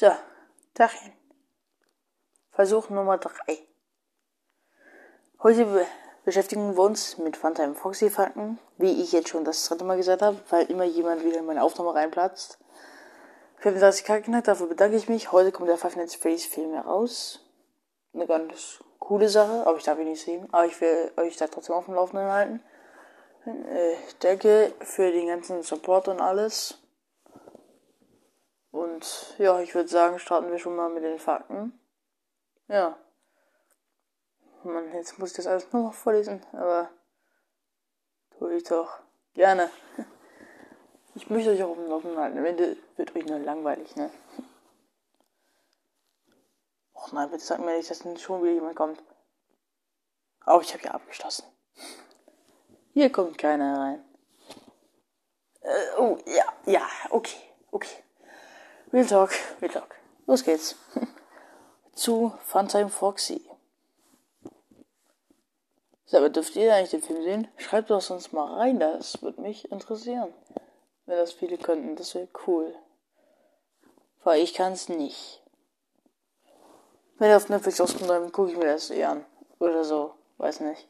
So, Tachchen. Versuch Nummer 3. Heute be beschäftigen wir uns mit Funtime Foxy Fakten, wie ich jetzt schon das dritte Mal gesagt habe, weil immer jemand wieder in meine Aufnahme reinplatzt. 35 K dafür bedanke ich mich. Heute kommt der Five Nights Freddy's Film heraus. Eine ganz coole Sache, aber ich darf ihn nicht sehen. Aber ich will euch da trotzdem auf dem Laufenden halten. Äh, danke für den ganzen Support und alles. Und ja, ich würde sagen, starten wir schon mal mit den Fakten. Ja. Mann, jetzt muss ich das alles nur noch vorlesen, aber tue ich doch gerne. Ich möchte euch auch auf dem Laufenden halten. Am Ende wird euch nur langweilig, ne? Och nein, bitte sag mir nicht, dass schon wieder jemand kommt. Oh, ich habe ja abgeschlossen. Hier kommt keiner rein. Äh, oh, ja, ja, okay, okay. Real Talk, Real Talk. Los geht's. Zu Funtime Foxy. So, aber dürft ihr eigentlich den Film sehen? Schreibt doch sonst mal rein, das würde mich interessieren. Wenn das viele könnten, das wäre cool. Weil ich kann es nicht. Wenn er auf Netflix auskommt, dann gucke ich mir das eh an. Oder so, weiß nicht.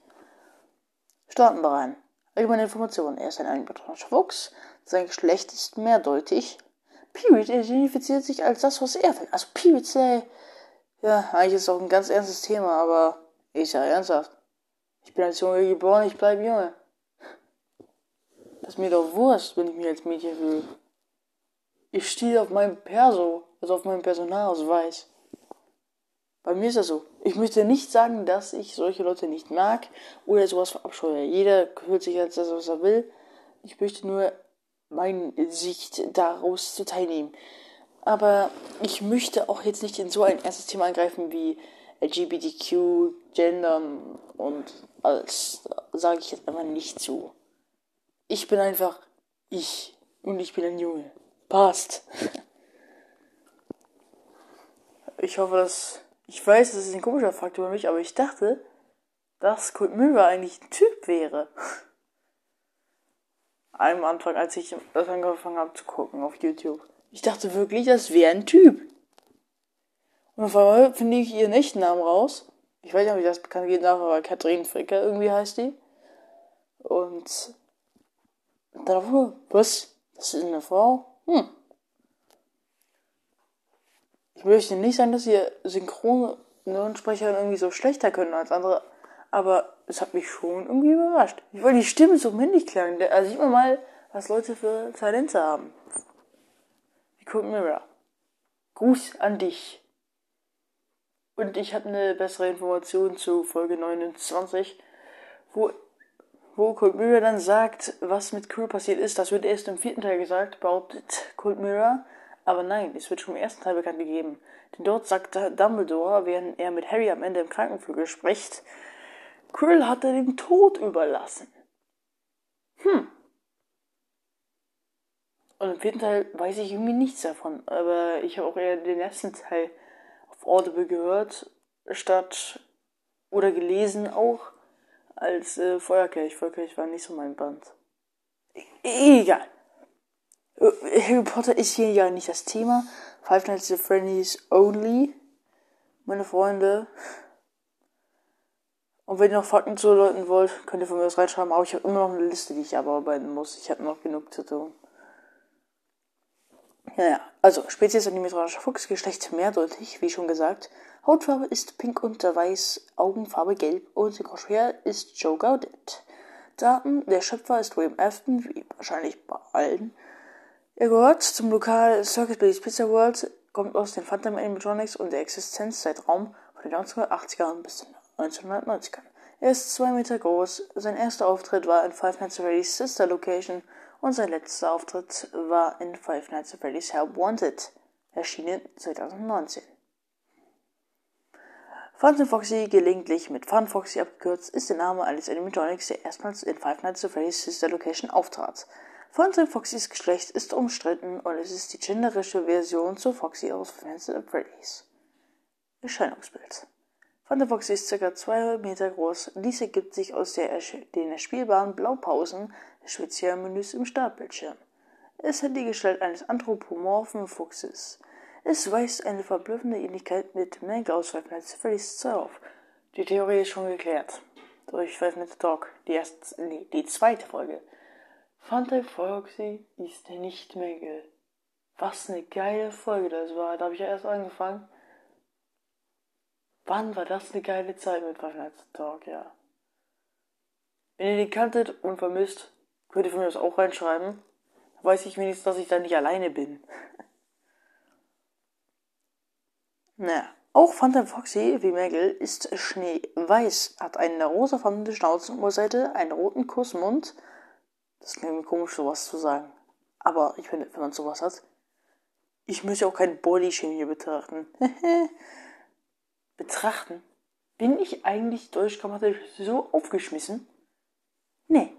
Starten wir rein. Allgemeine Informationen. Er ist ein animatronischer Fuchs. Sein Geschlecht ist mehrdeutig. Period identifiziert sich als das, was er will. Also Period sei. Ja, eigentlich ist es auch ein ganz ernstes Thema, aber ist ja ernsthaft. Ich bin als Junge geboren, ich bleib Junge. Das ist mir doch Wurst, wenn ich mich als Mädchen fühle. Ich stehe auf meinem Perso, also auf meinem Personalausweis. Bei mir ist das so. Ich möchte nicht sagen, dass ich solche Leute nicht mag oder sowas verabscheue. Jeder hört sich als das, was er will. Ich möchte nur meine Sicht daraus zu teilnehmen. Aber ich möchte auch jetzt nicht in so ein erstes Thema eingreifen wie LGBTQ, Gendern und alles sage ich jetzt einfach nicht zu. Ich bin einfach ich und ich bin ein Junge. Passt. Ich hoffe, dass. Ich weiß, das ist ein komischer Fakt über mich, aber ich dachte, dass Kurt Müller eigentlich ein Typ wäre. Am Anfang, als ich das angefangen habe zu gucken auf YouTube. Ich dachte wirklich, das wäre ein Typ. Und auf einmal finde ich ihren echten Namen raus ich weiß nicht, ob ich das bekannt geht nach, aber Katrin Fricker irgendwie heißt die. Und dann, was? Das ist eine Frau? Hm. Ich möchte nicht sagen, dass ihr Synchronsprecher irgendwie so schlechter können als andere, aber es hat mich schon irgendwie überrascht. Ich wollte die Stimme so männlich klang. Also sieht man mal, was Leute für Talente haben. Wie Kurt Mirror. Gruß an dich. Und ich habe eine bessere Information zu Folge 29, wo, wo Cold Mirror dann sagt, was mit Crew passiert ist. Das wird erst im vierten Teil gesagt, behauptet Cold Mirror. Aber nein, es wird schon im ersten Teil bekannt gegeben. Denn dort sagt Dumbledore, während er mit Harry am Ende im Krankenflügel spricht, Krill hat er dem Tod überlassen. Hm. Und im vierten Teil weiß ich irgendwie nichts davon. Aber ich habe auch eher den ersten Teil Audible gehört, statt oder gelesen auch als äh, Feuerkelch. Feuerkelch war nicht so mein Band. E egal. Äh, Harry Potter ist hier ja nicht das Thema. Five Nights at Freddy's only. Meine Freunde. Und wenn ihr noch Fakten zuleuten wollt, könnt ihr von mir aus reinschreiben. Aber ich habe immer noch eine Liste, die ich abarbeiten muss. Ich habe noch genug zu tun. Ja, ja. Also, Spezies animatronischer Fuchs, Geschlecht mehrdeutig, wie schon gesagt. Hautfarbe ist pink und weiß, Augenfarbe gelb und Synchronschwer ist Joe Gaudet. Daten, der Schöpfer ist William Afton, wie wahrscheinlich bei allen. Er gehört zum Lokal Circus Billy's Pizza World, kommt aus den Phantom Animatronics und der Existenzzeitraum von den 1980ern bis den 1990ern. Er ist zwei Meter groß. Sein erster Auftritt war in Five Nights at Freddy's Sister Location und sein letzter Auftritt war in Five Nights at Freddy's Help Wanted, erschienen 2019. Phantom Foxy, gelegentlich mit Fun Foxy abgekürzt, ist der Name eines Animatronics, der erstmals in Five Nights at Freddy's Sister Location auftrat. Phantom Foxys Geschlecht ist umstritten und es ist die genderische Version zu Foxy aus Five Nights at Freddy's. Erscheinungsbild Foxy ist ca. 2 Meter groß. Dies ergibt sich aus der, den erspielbaren Blaupausen des speziellen Menüs im Startbildschirm. Es hat die Gestalt eines anthropomorphen Fuchses. Es weist eine verblüffende Ähnlichkeit mit Manga aus Five Nights at Freddy's 2 auf. Die Theorie ist schon geklärt. Durch Five Nights at Talk, die erste, nee, die zweite Folge. Fanta Foxy ist nicht Mängel. Was eine geile Folge das war. Da habe ich ja erst angefangen. Wann war das eine geile Zeit mit Five Nights at Talk, ja. Wenn ihr den kanntet und vermisst, könnt ihr von mir das auch reinschreiben. Weiß ich wenigstens, dass ich da nicht alleine bin. naja. Auch Phantom Foxy, wie Magel, ist schneeweiß, hat eine rosafarbene Schnauzenuhrseite, einen roten Kussmund. Das klingt mir komisch, sowas zu sagen. Aber ich finde, wenn man sowas hat, ich möchte auch kein Bodyshame betrachten. betrachten? Bin ich eigentlich deutschgrammatisch so aufgeschmissen? Nee.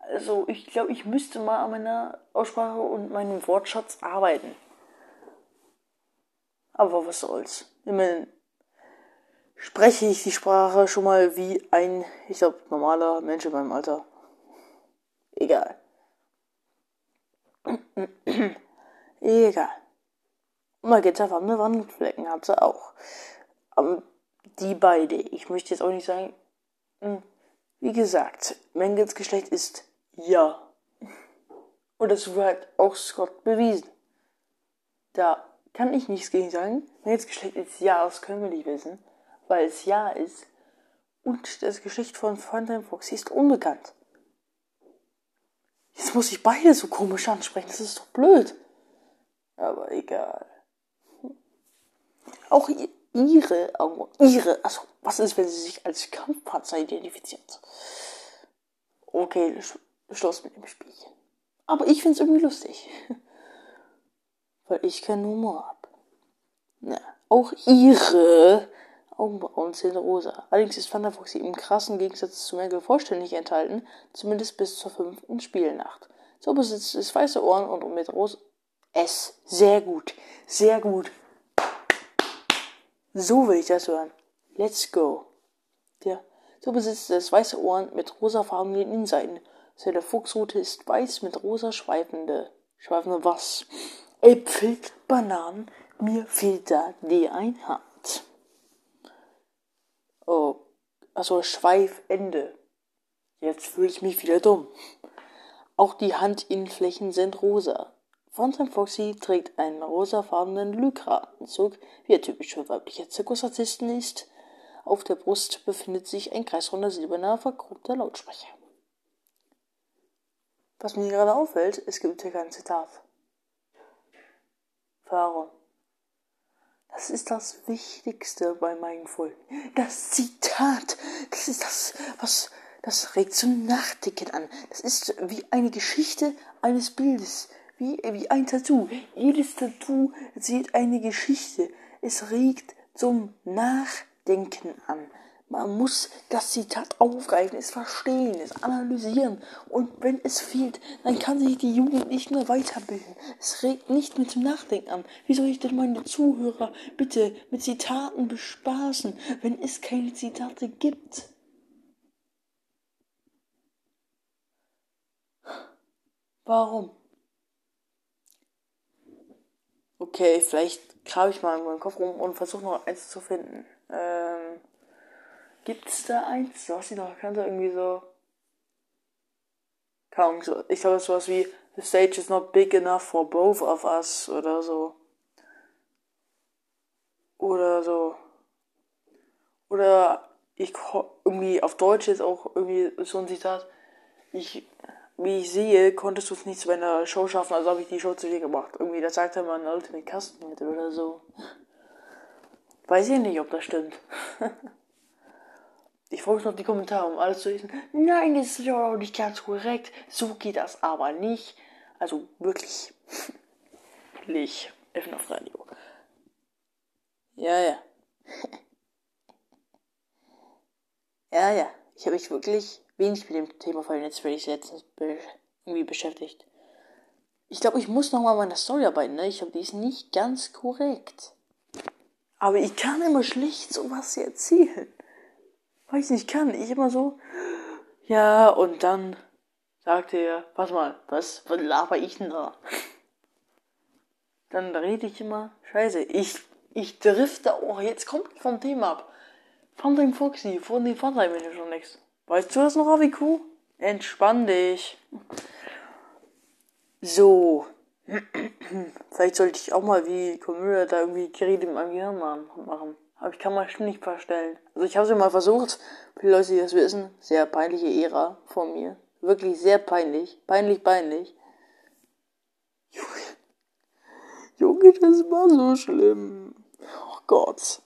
Also, ich glaube, ich müsste mal an meiner Aussprache und meinem Wortschatz arbeiten. Aber was soll's. Immerhin spreche ich die Sprache schon mal wie ein, ich glaube, normaler Mensch in meinem Alter. Egal. Egal. Magentafarbene Wandflecken hat sie auch. Aber die beide. Ich möchte jetzt auch nicht sagen, hm, wie gesagt, Mengels Geschlecht ist ja. Und das wird auch Scott bewiesen. Da kann ich nichts gegen sagen. Mengels Geschlecht ist ja, das können wir nicht wissen, weil es ja ist. Und das Geschlecht von Funtime Foxy ist unbekannt. Jetzt muss ich beide so komisch ansprechen, das ist doch blöd. Aber egal. Auch ihre, ihre, also was ist, wenn sie sich als Kampfpanzer identifiziert? Okay, Schluss mit dem Spiel. Aber ich find's irgendwie lustig. Weil ich keinen Humor hab. Na, auch ihre Augenbrauen sind rosa. Allerdings ist Thunderfoxy im krassen Gegensatz zu Merkel vollständig enthalten, zumindest bis zur fünften Spielnacht. So besitzt es weiße Ohren und mit rosa. Es. Sehr gut. Sehr gut. So will ich das hören. Let's go. Ja. So besitzt es weiße Ohren mit rosafarbenen Innenseiten. Seine Fuchsrute ist weiß mit rosa schweifende. Schweifende was? Äpfel, Bananen, mir fehlt da die Einhand. Oh, also Schweifende. Jetzt fühle ich mich wieder dumm. Auch die Handinnenflächen sind rosa. Fountain Foxy trägt einen rosafarbenen Lycra-Anzug, wie er typisch für weibliche Zirkusartisten ist. Auf der Brust befindet sich ein kreisrunder silberner verchromter Lautsprecher. Was mir gerade auffällt, es gibt hier kein Zitat. Warum? Das ist das Wichtigste bei meinen Folgen. Das Zitat, das ist das, was, das regt zum Nachdenken an. Das ist wie eine Geschichte eines Bildes wie, wie ein Tattoo. Jedes Tattoo erzählt eine Geschichte. Es regt zum Nachdenken an. Man muss das Zitat aufgreifen, es verstehen, es analysieren. Und wenn es fehlt, dann kann sich die Jugend nicht mehr weiterbilden. Es regt nicht mehr zum Nachdenken an. Wie soll ich denn meine Zuhörer bitte mit Zitaten bespaßen, wenn es keine Zitate gibt? Warum? Okay, vielleicht grabe ich mal in meinem Kopf rum und versuche noch eins zu finden. Ähm, gibt's da eins? Du hast die noch erkannt, irgendwie so. Kaum so. Ich glaube, sowas wie The stage is not big enough for both of us oder so. Oder so. Oder ich irgendwie auf Deutsch ist auch irgendwie so ein Zitat. Ich wie ich sehe, konntest du es nicht zu einer Show schaffen, also habe ich die Show zu dir gemacht. Irgendwie, da sagte man Ultimate Kasten mit oder so. Weiß ich nicht, ob das stimmt. ich freue mich noch die Kommentare, um alles zu lesen. Nein, das ist ja auch nicht ganz korrekt. So geht das aber nicht. Also wirklich. wirklich. F auf Radio. Ja, ja. ja, ja. Ich habe mich wirklich wenig mit dem Thema von Let's Plays letztens be irgendwie beschäftigt. Ich glaube, ich muss nochmal meine Story arbeiten, ne? Ich glaube, die ist nicht ganz korrekt. Aber ich kann immer schlecht sowas erzählen. Weiß nicht, kann. Ich immer so, ja, und dann sagte er, pass mal, was, was laber ich denn da? dann rede ich immer Scheiße. Ich, ich drifte auch jetzt kommt vom Thema ab. Funtime Foxy, von den Funtime Electronics. Weißt du das noch, AWQ? Entspann dich. So. Vielleicht sollte ich auch mal wie Community da irgendwie Geräte in meinem Gehirn machen. Aber ich kann mal nicht vorstellen. Also ich habe es ja mal versucht. Für die Leute, die das wissen, sehr peinliche Ära von mir. Wirklich sehr peinlich. Peinlich, peinlich. Junge, das war so schlimm. Oh Gott.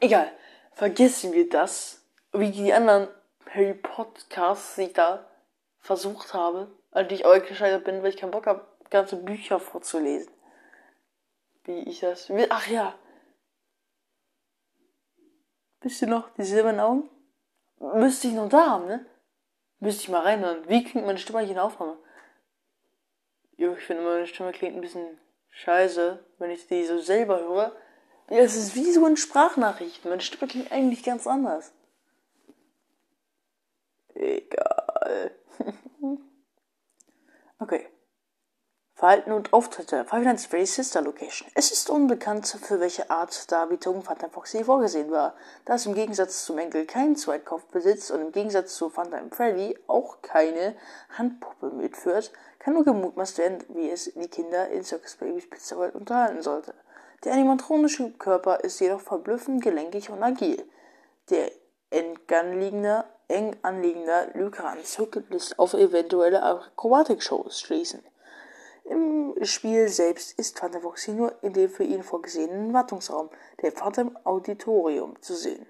Egal. Vergessen wir das. Wie die anderen Harry Podcasts, die ich da versucht habe, an die ich auch gescheitert bin, weil ich keinen Bock habe, ganze Bücher vorzulesen. Wie ich das will. Ach ja. Bist du noch die silbernen Augen? Müsste ich noch da haben, ne? Müsste ich mal reinhören. Wie klingt meine Stimme eigentlich in der Aufnahme? Jo, ich finde meine Stimme klingt ein bisschen scheiße, wenn ich die so selber höre. Ja, es ist wie so in Sprachnachrichten. Meine Stimme klingt eigentlich ganz anders. Egal. okay. Verhalten und Auftritte. Five Nights Freddy's Sister Location. Es ist unbekannt, für welche Art Darbietung Phantom Foxy vorgesehen war, da es im Gegensatz zu Mengel keinen Zweitkopf besitzt und im Gegensatz zu Phantom Freddy auch keine Handpuppe mitführt, kann nur gemutmaßt werden, wie es die Kinder in Circus Babies Pizza World unterhalten sollte. Der animatronische Körper ist jedoch verblüffend gelenkig und agil. Der eng anliegender, eng anliegender Lycra-Anzug lässt auf eventuelle Akrobatik-Shows schließen. Im Spiel selbst ist Phantom Foxy nur in dem für ihn vorgesehenen Wartungsraum, der Phantom Auditorium, zu sehen.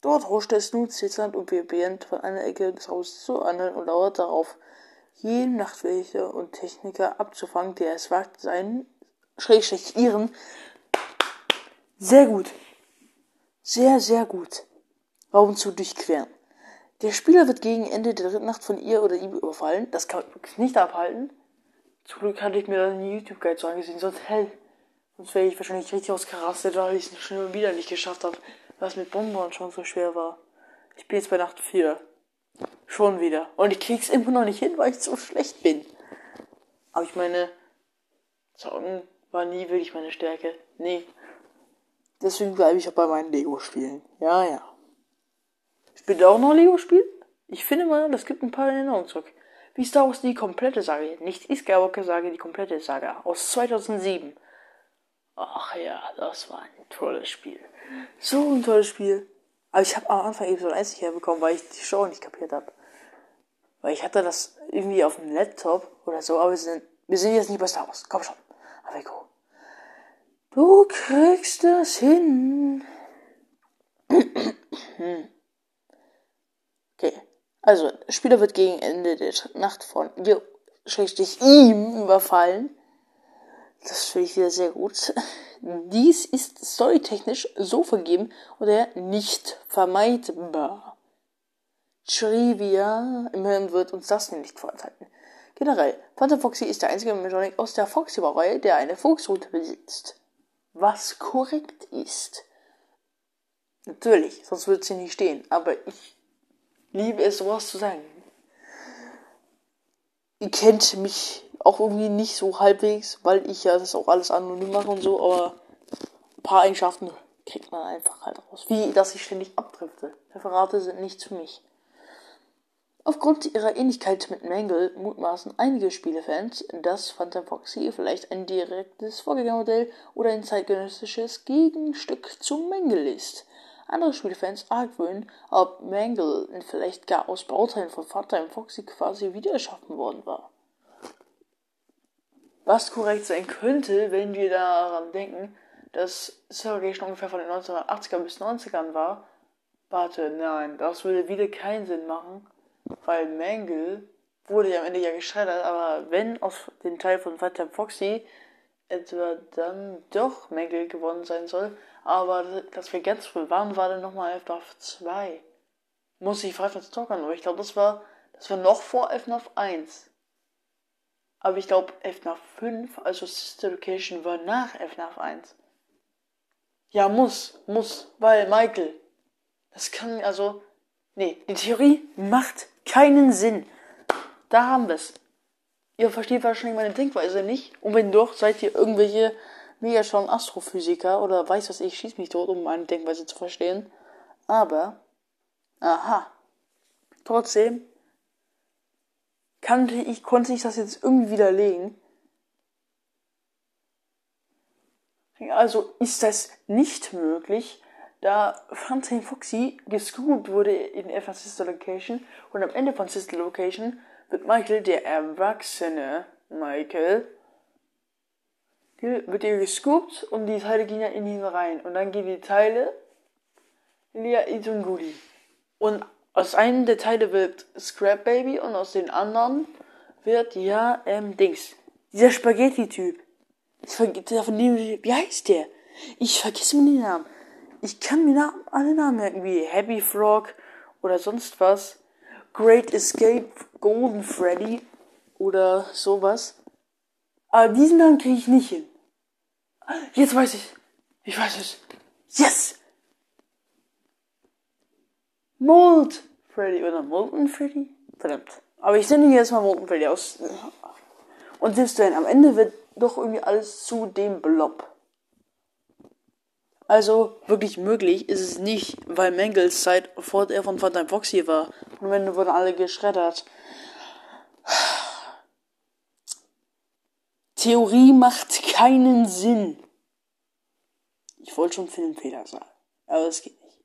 Dort huscht es nun zitternd und vibrierend von einer Ecke des Hauses zur anderen und lauert darauf, jeden Nachtwächter und Techniker abzufangen, der es wagt, seinen, schrägstrich ihren, sehr gut, sehr, sehr gut, Raum zu durchqueren. Der Spieler wird gegen Ende der dritten Nacht von ihr oder ihm überfallen, das kann man wirklich nicht abhalten, zum Glück hatte ich mir dann die YouTube-Guide so angesehen, sonst hell. Sonst wäre ich wahrscheinlich richtig ausgerastet, weil ich es schon wieder nicht geschafft habe, was mit Bonbon schon so schwer war. Ich bin jetzt bei Nacht 4. Schon wieder. Und ich krieg's immer noch nicht hin, weil ich so schlecht bin. Aber ich meine, Zocken war nie wirklich meine Stärke. Nee. Deswegen bleibe ich auch bei meinen Lego-Spielen. Ja, ja. Spielt auch noch Lego-Spiel? Ich finde mal, das gibt ein paar Erinnerungen zurück wie Star Wars die komplette Sage, nicht die Skywalker-Sage, die komplette Sage aus 2007. Ach ja, das war ein tolles Spiel. So ein tolles Spiel. Aber ich habe am Anfang Episode 1 nicht herbekommen, weil ich die Show nicht kapiert habe. Weil ich hatte das irgendwie auf dem Laptop oder so, aber wir sind, wir sind jetzt nicht bei Star Wars. Komm schon. Aveco. Du kriegst das hin. Also, Spieler wird gegen Ende der Nacht von ihr, schrägstrich ihm überfallen. Das finde ich wieder sehr gut. Dies ist storytechnisch so vergeben oder nicht vermeidbar. Trivia, immerhin wird uns das nicht vorenthalten. Generell, Phantom Foxy ist der einzige Mechanik aus der Foxy-Reihe, der eine Fuchsroute besitzt. Was korrekt ist. Natürlich, sonst würde sie nicht stehen, aber ich liebe es, sowas zu sagen. Ihr kennt mich auch irgendwie nicht so halbwegs, weil ich ja das auch alles anonym mache und so, aber ein paar Eigenschaften kriegt man einfach halt raus. Wie, dass ich ständig abdrifte. Referate sind nichts für mich. Aufgrund ihrer Ähnlichkeit mit Mangle mutmaßen einige Spielefans, dass Phantom Foxy vielleicht ein direktes Vorgängermodell oder ein zeitgenössisches Gegenstück zu Mangle ist. Andere Spielfans argwöhnen, ob Mangle vielleicht gar aus Bauteilen von Funtime Foxy quasi wieder erschaffen worden war. Was korrekt sein könnte, wenn wir daran denken, dass Segregation ungefähr von den 1980er bis 90ern war. Warte, nein, das würde wieder keinen Sinn machen, weil Mangle wurde ja am Ende ja gescheitert, aber wenn aus dem Teil von Funtime Foxy etwa dann doch Mangle gewonnen sein soll, aber ganz früh waren, war dann nochmal FNAF 2. Muss ich Five Nights Talkern, aber ich glaube, das war, das war noch vor FNAF 1. Aber ich glaube, FNAF 5, also Sister Location, war nach FNAF 1. Ja, muss, muss, weil Michael. Das kann, also, nee, die Theorie macht keinen Sinn. Da haben wir es. Ihr versteht wahrscheinlich meine Denkweise nicht. Und wenn doch, seid ihr irgendwelche mega schon Astrophysiker oder weiß was ich, schieß mich tot, um meine Denkweise zu verstehen. Aber, aha, trotzdem kannte ich, konnte ich das jetzt irgendwie widerlegen. Also ist das nicht möglich, da Franklin Foxy gescoopt wurde in etwa Sister Location und am Ende von Sister Location wird Michael, der erwachsene Michael, wird ihr gescoopt und die Teile gehen ja in ihn rein. Und dann gehen die Teile in die Itunguli. Und aus einem der Teile wird Scrap Baby und aus den anderen wird ja, ähm, Dings. Dieser Spaghetti-Typ. Wie heißt der? Ich vergesse mir den Namen. Ich kann mir alle Namen merken, wie Happy Frog oder sonst was. Great Escape, Golden Freddy oder sowas. Aber diesen Namen kriege ich nicht hin. Jetzt weiß ich. Ich weiß es. Yes! Mold Freddy oder Molten Freddy? Verdammt. Aber ich ihn jetzt mal Molten Freddy aus. Und selbst wenn, am Ende wird doch irgendwie alles zu dem Blob. Also wirklich möglich ist es nicht, weil Mengels Zeit vor der von Van Foxy war. Und wenn wurden alle geschreddert. Theorie macht keinen Sinn. Ich wollte schon Filmfehler sagen, aber es geht nicht.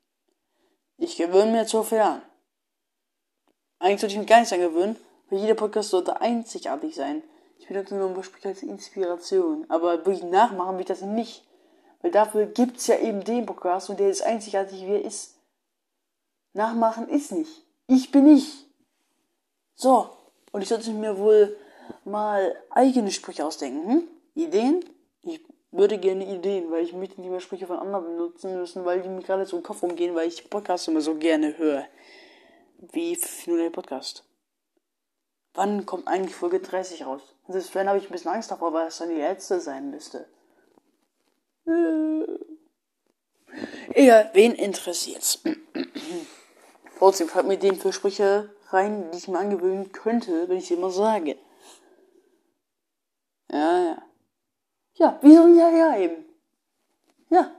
Ich gewöhne mir zu viel an. Eigentlich sollte ich mich gar nicht angewöhnen, weil jeder Podcast sollte einzigartig sein. Ich benutze nur ein Beispiel als Inspiration, aber wirklich nachmachen will ich das nicht. Weil dafür gibt's ja eben den Podcast und der ist einzigartig, wie er ist. Nachmachen ist nicht. Ich bin ich. So. Und ich sollte mir wohl mal eigene Sprüche ausdenken. Hm? Ideen? Ich würde gerne Ideen, weil ich möchte nicht mehr Sprüche von anderen benutzen müssen, weil die mir gerade so im Kopf umgehen, weil ich Podcasts immer so gerne höre. Wie nur der Podcast. Wann kommt eigentlich Folge 30 raus? Wenn habe ich ein bisschen Angst davor, weil es dann die letzte sein müsste. Egal, wen interessiert's? Trotzdem schreibt mir den für Sprüche rein, die ich mir angewöhnen könnte, wenn ich sie immer sage. Ja, ja. Ja, wieso ja, ja eben? Ja.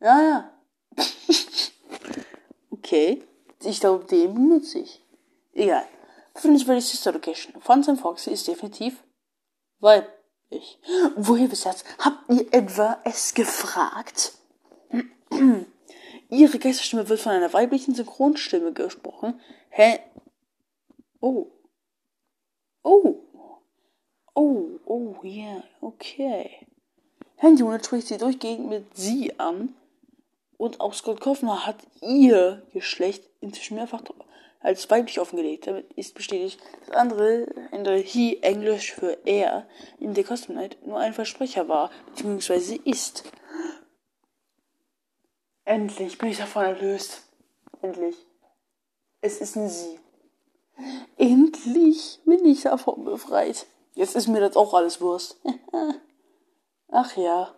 Ja, ja. okay. Ich glaube, den benutze ich. Egal. Findest du die Sister Location? Von Sam Foxy ist definitiv weiblich. Woher wisst ihr das? Habt ihr etwa es gefragt? Ihre Geisterstimme wird von einer weiblichen Synchronstimme gesprochen. Hä? Oh. Oh. Oh, oh, yeah, okay. Herrn spricht sie durchgehend mit sie an. Und auch Scott Kaufner hat ihr Geschlecht inzwischen mehrfach als weiblich offengelegt. Damit ist bestätigt, dass andere in der He Englisch für er in der Custom Night nur ein Versprecher war, beziehungsweise ist. Endlich bin ich davon erlöst. Endlich. Es ist eine Sie. Endlich bin ich davon befreit. Jetzt ist mir das auch alles Wurst. Ach ja.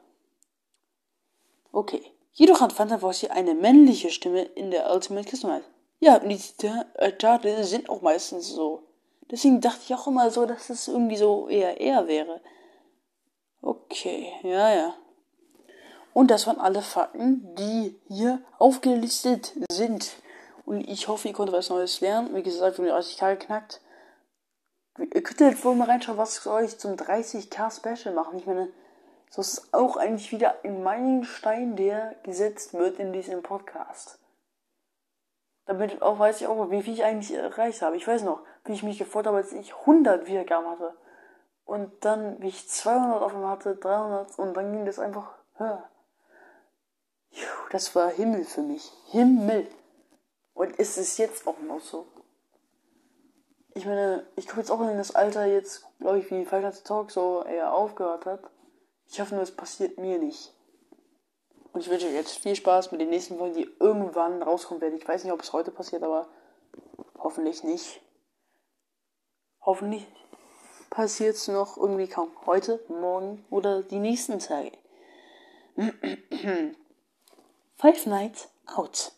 Okay. Jedoch hat Fantasy eine männliche Stimme in der Ultimate Customized. Ja, und die Zitate sind auch meistens so. Deswegen dachte ich auch immer so, dass es irgendwie so eher er wäre. Okay, ja, ja. Und das waren alle Fakten, die hier aufgelistet sind. Und ich hoffe, ihr konntet was Neues lernen. Wie gesagt, wir haben die 30k geknackt. Ihr könnt jetzt wohl mal reinschauen, was soll ich zum 30k Special machen. Ich meine, so ist auch eigentlich wieder ein Meilenstein, der gesetzt wird in diesem Podcast. Damit auch weiß ich auch, wie viel ich eigentlich erreicht habe. Ich weiß noch, wie ich mich gefreut habe, als ich 100 Wiedergaben hatte. Und dann, wie ich 200 auf einmal hatte, 300 und dann ging das einfach höher. Das war Himmel für mich. Himmel. Und ist es jetzt auch noch so. Ich meine, ich komme jetzt auch in das Alter jetzt, glaube ich, wie Final Talk so eher aufgehört hat. Ich hoffe nur, es passiert mir nicht. Und ich wünsche euch jetzt viel Spaß mit den nächsten Folgen, die irgendwann rauskommen werden. Ich weiß nicht, ob es heute passiert, aber hoffentlich nicht. Hoffentlich passiert es noch irgendwie kaum. Heute, morgen oder die nächsten Tage. Five Nights Out.